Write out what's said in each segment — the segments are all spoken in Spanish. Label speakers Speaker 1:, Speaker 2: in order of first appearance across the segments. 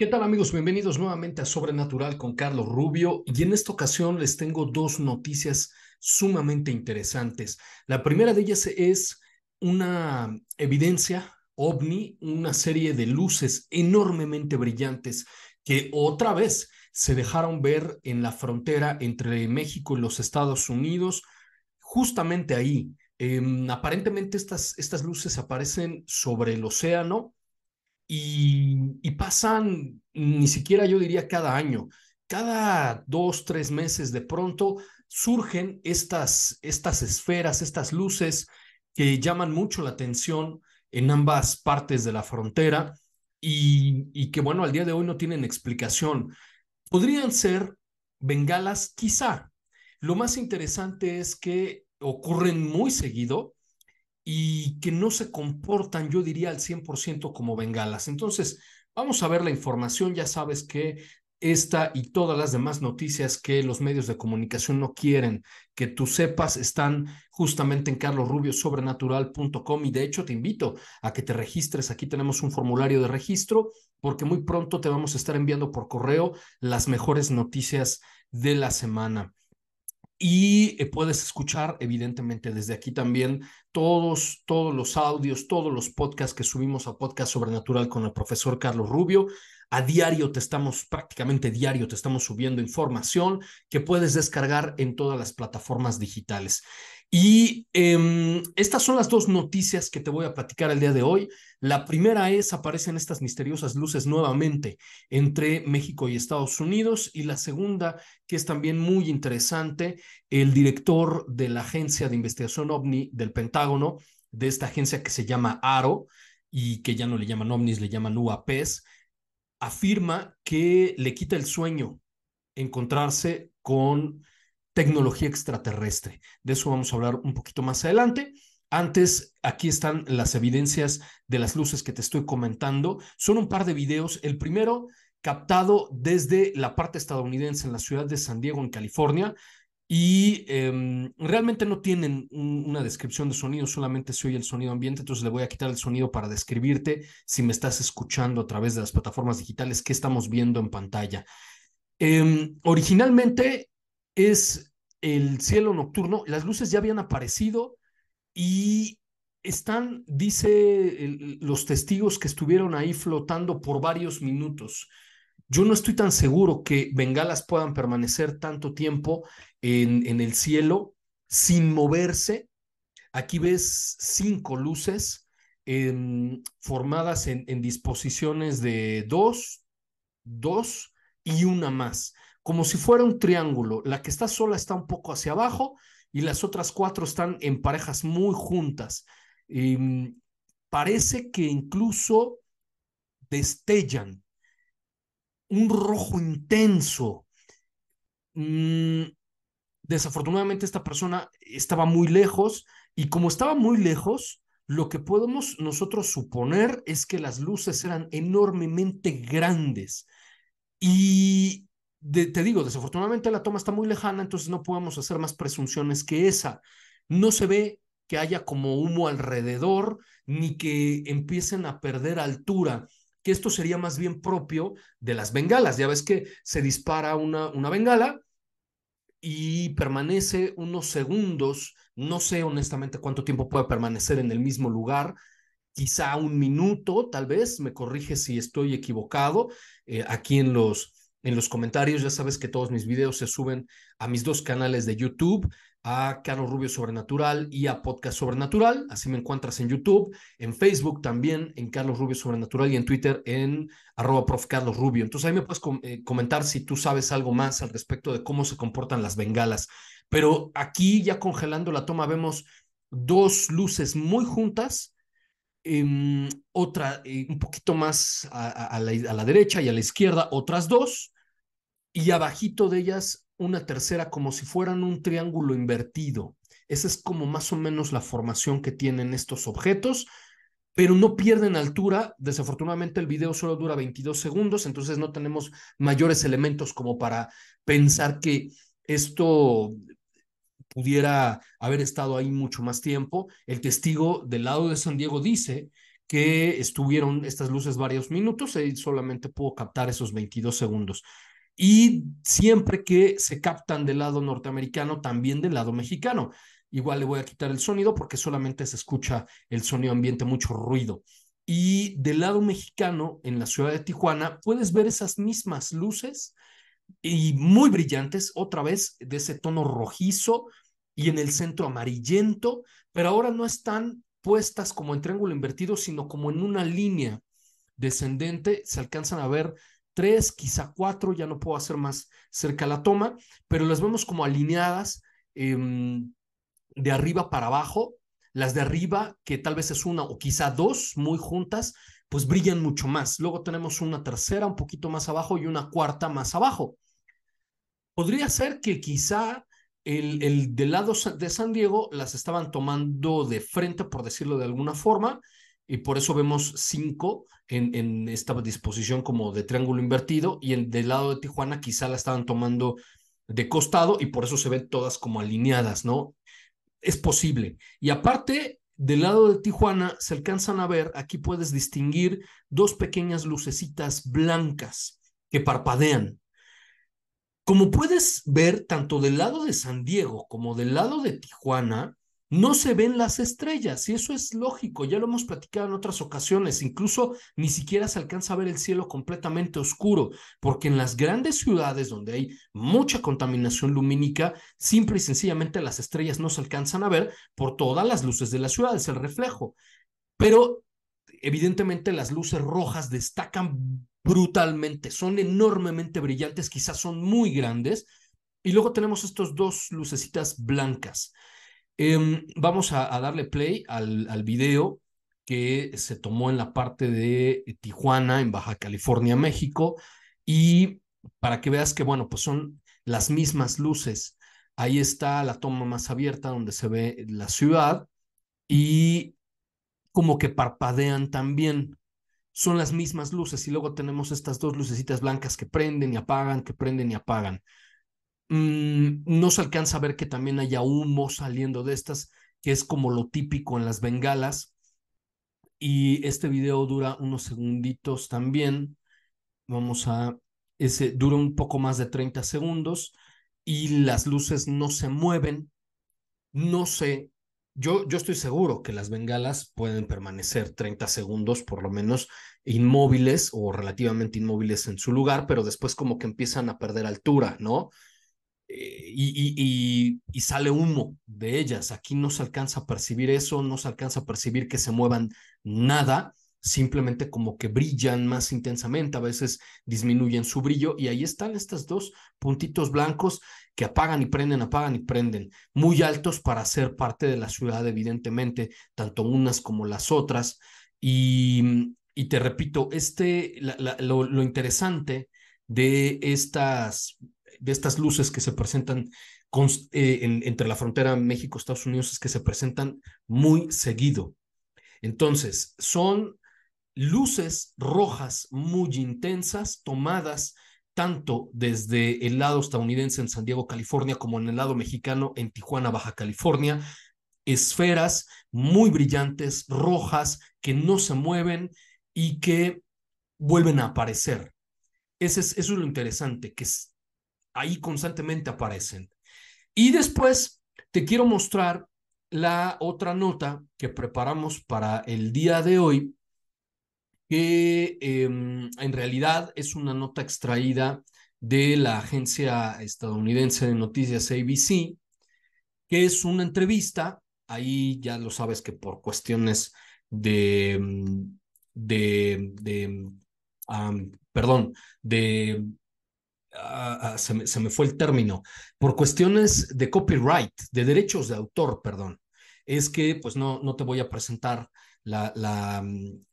Speaker 1: ¿Qué tal amigos? Bienvenidos nuevamente a Sobrenatural con Carlos Rubio y en esta ocasión les tengo dos noticias sumamente interesantes. La primera de ellas es una evidencia ovni, una serie de luces enormemente brillantes que otra vez se dejaron ver en la frontera entre México y los Estados Unidos, justamente ahí. Em, aparentemente estas, estas luces aparecen sobre el océano y, pasan, ni siquiera yo diría cada año, cada dos, tres meses de pronto surgen estas, estas esferas, estas luces que llaman mucho la atención en ambas partes de la frontera y, y, que, bueno, al día de hoy no tienen explicación. Podrían ser bengalas, quizá. Lo más interesante es que ocurren muy seguido y que no se comportan, yo diría, al 100% como bengalas. Entonces, vamos a ver la información. Ya sabes que esta y todas las demás noticias que los medios de comunicación no quieren que tú sepas están justamente en carlosrubiosobrenatural.com y de hecho te invito a que te registres. Aquí tenemos un formulario de registro porque muy pronto te vamos a estar enviando por correo las mejores noticias de la semana. Y eh, puedes escuchar, evidentemente, desde aquí también todos, todos los audios, todos los podcasts que subimos a Podcast Sobrenatural con el profesor Carlos Rubio. A diario te estamos, prácticamente diario te estamos subiendo información que puedes descargar en todas las plataformas digitales. Y em, estas son las dos noticias que te voy a platicar el día de hoy. La primera es, aparecen estas misteriosas luces nuevamente entre México y Estados Unidos. Y la segunda, que es también muy interesante, el director de la Agencia de Investigación OVNI del Pentágono, de esta agencia que se llama ARO y que ya no le llaman OVNIs, le llaman UAPs, afirma que le quita el sueño encontrarse con tecnología extraterrestre. De eso vamos a hablar un poquito más adelante. Antes, aquí están las evidencias de las luces que te estoy comentando. Son un par de videos. El primero captado desde la parte estadounidense en la ciudad de San Diego, en California. Y em, realmente no tienen una descripción de sonido, solamente se oye el sonido ambiente, entonces le voy a quitar el sonido para describirte si me estás escuchando a través de las plataformas digitales que estamos viendo en pantalla. Em, originalmente es el cielo nocturno, las luces ya habían aparecido y están, dice los testigos que estuvieron ahí flotando por varios minutos. Yo no estoy tan seguro que bengalas puedan permanecer tanto tiempo en, en el cielo sin moverse. Aquí ves cinco luces em, formadas en, en disposiciones de dos, dos y una más como si fuera un triángulo. La que está sola está un poco hacia abajo y las otras cuatro están en parejas muy juntas. Mm, parece que incluso destellan un rojo intenso. Mm, desafortunadamente esta persona estaba muy lejos y como estaba muy lejos, lo que podemos nosotros suponer es que las luces eran enormemente grandes y te digo, desafortunadamente la toma está muy lejana, entonces no podemos hacer más presunciones que esa. No se ve que haya como humo alrededor, ni que empiecen a perder altura, que esto sería más bien propio de las bengalas. Ya ves que se dispara una, una bengala y permanece unos segundos, no sé honestamente cuánto tiempo puede permanecer en el mismo lugar, quizá un minuto, tal vez, me corrige si estoy equivocado, eh, aquí en los, en los comentarios, ya sabes que todos mis videos se suben a mis dos canales de YouTube, a Carlos Rubio Sobrenatural y a Podcast Sobrenatural. Así me encuentras en YouTube, en Facebook también, en Carlos Rubio Sobrenatural y en Twitter en arroba prof. Carlos Rubio. Entonces ahí me puedes eh, comentar si tú sabes algo más al respecto de cómo se comportan las bengalas. Pero aquí ya congelando la toma vemos dos luces muy juntas, em, otra eh, un poquito más a, la, a la derecha y a la izquierda, otras dos, y abajito de ellas una tercera como si fueran un triángulo invertido. Esa es como más o menos la formación que tienen estos objetos, pero no pierden altura. Desafortunadamente el video solo dura 22 segundos, entonces no tenemos mayores elementos como para pensar que esto pudiera haber estado ahí mucho más tiempo. El testigo del lado de San Diego dice que estuvieron estas luces varios minutos, y solamente pudo captar esos 22 segundos y siempre que se captan del lado norteamericano, también del lado mexicano. Igual le voy a quitar el sonido porque solamente se escucha el sonido ambiente, mucho ruido. Y del lado mexicano, en la ciudad de Tijuana, puedes ver esas mismas luces y muy brillantes, otra vez de ese tono rojizo y en el centro amarillento, pero ahora no están puestas como en triángulo invertido, sino como en una línea descendente. Se alcanzan a ver tres, quizá cuatro, ya no puedo hacer más cerca la toma, pero las vemos como alineadas em, de arriba para abajo. Las de arriba, que tal vez es una o quizá dos muy juntas, pues brillan mucho más. Luego tenemos una tercera un poquito más abajo y una cuarta más abajo. Podría ser que quizá el, el del lado de San Diego las estaban tomando de frente, por decirlo de alguna forma, y por eso vemos cinco en, en, esta disposición como de triángulo invertido y el del lado de Tijuana quizá la estaban tomando de costado y por eso se ven todas como alineadas, ¿no? Es posible. Y aparte, del lado de Tijuana se alcanzan a ver, aquí puedes distinguir dos pequeñas lucecitas blancas que parpadean. Como puedes ver, tanto del lado de San Diego como del lado de Tijuana, no se ven las estrellas y eso es lógico, ya lo hemos platicado en otras ocasiones, incluso ni siquiera se alcanza a ver el cielo completamente oscuro, porque en las grandes ciudades donde hay mucha contaminación lumínica, simple y sencillamente las estrellas no se alcanzan a ver por todas las luces de la ciudad, es el reflejo. Pero evidentemente las luces rojas destacan brutalmente, son enormemente brillantes, quizás son muy grandes, y luego tenemos estos dos lucecitas blancas. Em, vamos a, darle play al, al video que se tomó en la parte de Tijuana, en Baja California, México, y para que veas que, bueno, pues son las mismas luces. Ahí está la toma más abierta donde se ve la ciudad y como que parpadean también. Son las mismas luces y luego tenemos estas dos lucecitas blancas que prenden y apagan, que prenden y apagan. Mm, no se alcanza a ver que también haya humo saliendo de estas, que es como lo típico en las bengalas. Y este video dura unos segunditos también. Vamos a, ese dura un poco más de 30 segundos y las luces no se mueven. No sé, yo, yo estoy seguro que las bengalas pueden permanecer 30 segundos por lo menos inmóviles o relativamente inmóviles en su lugar, pero después como que empiezan a perder altura, ¿no? Eh, y, sale humo de ellas. Aquí no se alcanza a percibir eso, no se alcanza a percibir que se muevan nada, simplemente como que brillan más intensamente, a veces disminuyen su brillo y ahí están estos dos puntitos blancos que apagan y prenden, apagan y prenden, muy altos para ser parte de la ciudad, evidentemente, tanto unas como las otras. Y, te repito, este, lo interesante de estas de estas luces que se presentan eh, entre la frontera México-Estados Unidos es que se presentan muy seguido. Entonces, son luces rojas muy intensas tomadas tanto desde el lado estadounidense en San Diego, California, como en el lado mexicano en Tijuana, Baja California, esferas muy brillantes, rojas, que no se mueven y que vuelven a aparecer. Ese es, eso es lo interesante, que ahí constantemente aparecen. Y después te quiero mostrar la otra nota que preparamos para el día de hoy, que em, en realidad es una nota extraída de la agencia estadounidense de noticias ABC, que es una entrevista, ahí ya lo sabes que por cuestiones de, mm, de, de perdón, de, ah, ah, se, me, se, me, fue el término, por cuestiones de copyright, de derechos de autor, perdón, es que pues no, no te voy a presentar la, la, mm,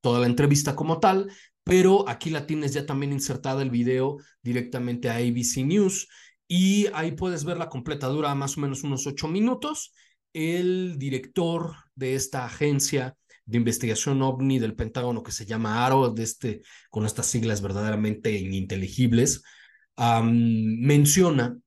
Speaker 1: toda la entrevista como tal, pero aquí la tienes ya también insertada el video directamente a ABC News y ahí puedes ver la completa, dura más o menos unos ocho minutos. El director de esta agencia de investigación ovni del Pentágono que se llama ARO, de este, con estas siglas verdaderamente ininteligibles, menciona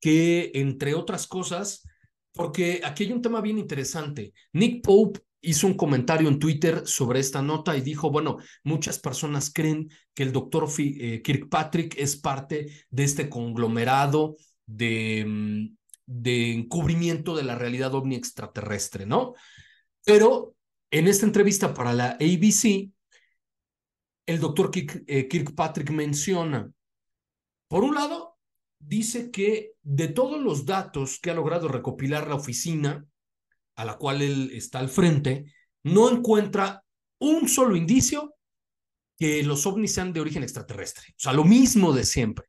Speaker 1: que, entre otras cosas, porque aquí hay un tema bien interesante. Nick Pope hizo un comentario en Twitter sobre esta nota y dijo, bueno, muchas personas creen que el doctor eh, Kirkpatrick es parte de este conglomerado de, mm, de encubrimiento de la realidad ovni extraterrestre, ¿no? Pero en esta entrevista para la ABC, el doctor eh, Kirkpatrick menciona, por un lado, dice que de todos los datos que ha logrado recopilar la oficina, a la cual él está al frente, no encuentra un solo indicio que los ovnis sean de origen extraterrestre. O sea, lo mismo de siempre.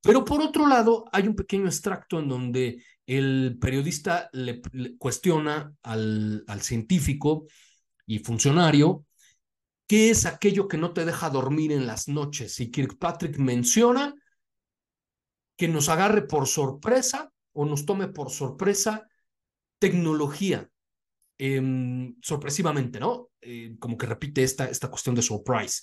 Speaker 1: Pero por otro lado, hay un pequeño extracto en donde el periodista le, cuestiona al, al científico y funcionario qué es aquello que no te deja dormir en las noches. Y Kirkpatrick menciona que nos agarre por sorpresa o nos tome por sorpresa tecnología, em, sorpresivamente, ¿no? Eh, como que repite esta, esta cuestión de surprise.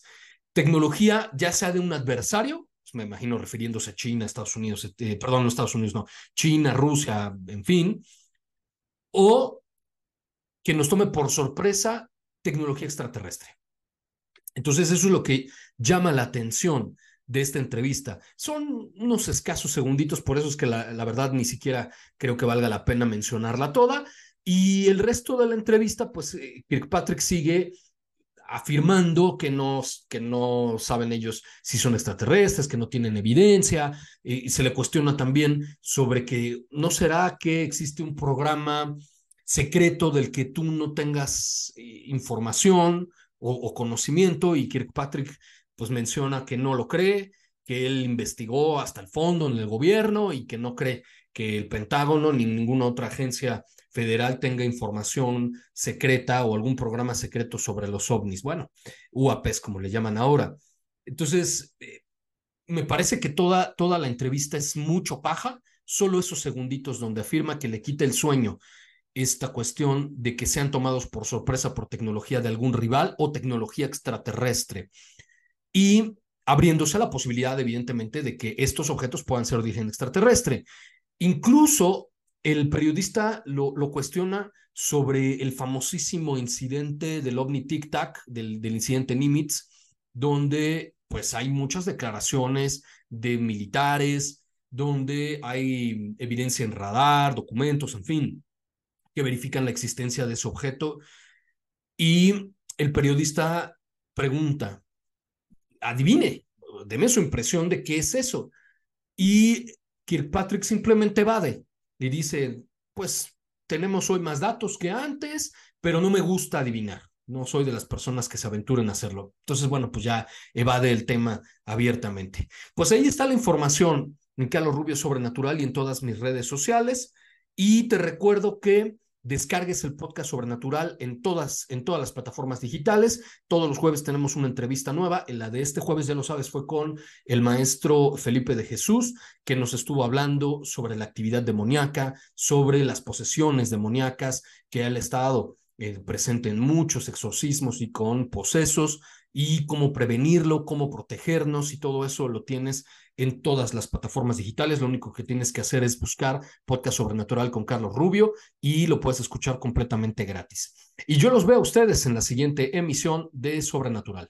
Speaker 1: Tecnología, ya sea de un adversario, pues me imagino refiriéndose a China, Estados Unidos, eh, perdón, no Estados Unidos, no, China, Rusia, en fin, o que nos tome por sorpresa tecnología extraterrestre. Entonces, eso es lo que llama la atención de esta entrevista. Son unos escasos segunditos, por eso es que la, la, verdad ni siquiera creo que valga la pena mencionarla toda. Y el resto de la entrevista, pues eh, Kirkpatrick sigue afirmando que no, que no saben ellos si son extraterrestres, que no tienen evidencia, y se le cuestiona también sobre que no será que existe un programa secreto del que tú no tengas eh, información o, conocimiento, y Kirkpatrick pues menciona que no lo cree, que él investigó hasta el fondo en el gobierno y que no cree que el Pentágono ni ninguna otra agencia federal tenga información secreta o algún programa secreto sobre los ovnis. Bueno, UAPs como le llaman ahora. Entonces, eh, me parece que toda, toda la entrevista es mucho paja, solo esos segunditos donde afirma que le quita el sueño esta cuestión de que sean tomados por sorpresa por tecnología de algún rival o tecnología extraterrestre y abriéndose la posibilidad, evidentemente, de que estos objetos puedan ser de origen extraterrestre. Incluso el periodista lo, lo, cuestiona sobre el famosísimo incidente del OVNI Tic Tac, del, del incidente Nimitz, donde pues hay muchas declaraciones de militares, donde hay evidencia en radar, documentos, en fin, que verifican la existencia de ese objeto. Y el periodista pregunta, adivine, deme su impresión de qué es eso. Y Kirkpatrick simplemente evade y dice, pues tenemos hoy más datos que antes, pero no me gusta adivinar. No soy de las personas que se aventuren a hacerlo. Entonces, bueno, pues ya evade el tema abiertamente. Pues ahí está la información en Carlos Rubio Sobrenatural y en todas mis redes sociales. Y te recuerdo que descargues el podcast Sobrenatural en todas, en todas las plataformas digitales. Todos los jueves tenemos una entrevista nueva. La de este jueves, ya lo sabes, fue con el maestro Felipe de Jesús, que nos estuvo hablando sobre la actividad demoníaca, sobre las posesiones demoníacas que él ha estado eh, presente en muchos exorcismos y con posesos y cómo prevenirlo, cómo protegernos y todo eso lo tienes en todas las plataformas digitales. Lo único que tienes que hacer es buscar Podcast Sobrenatural con Carlos Rubio y lo puedes escuchar completamente gratis. Y yo los veo a ustedes en la siguiente emisión de Sobrenatural.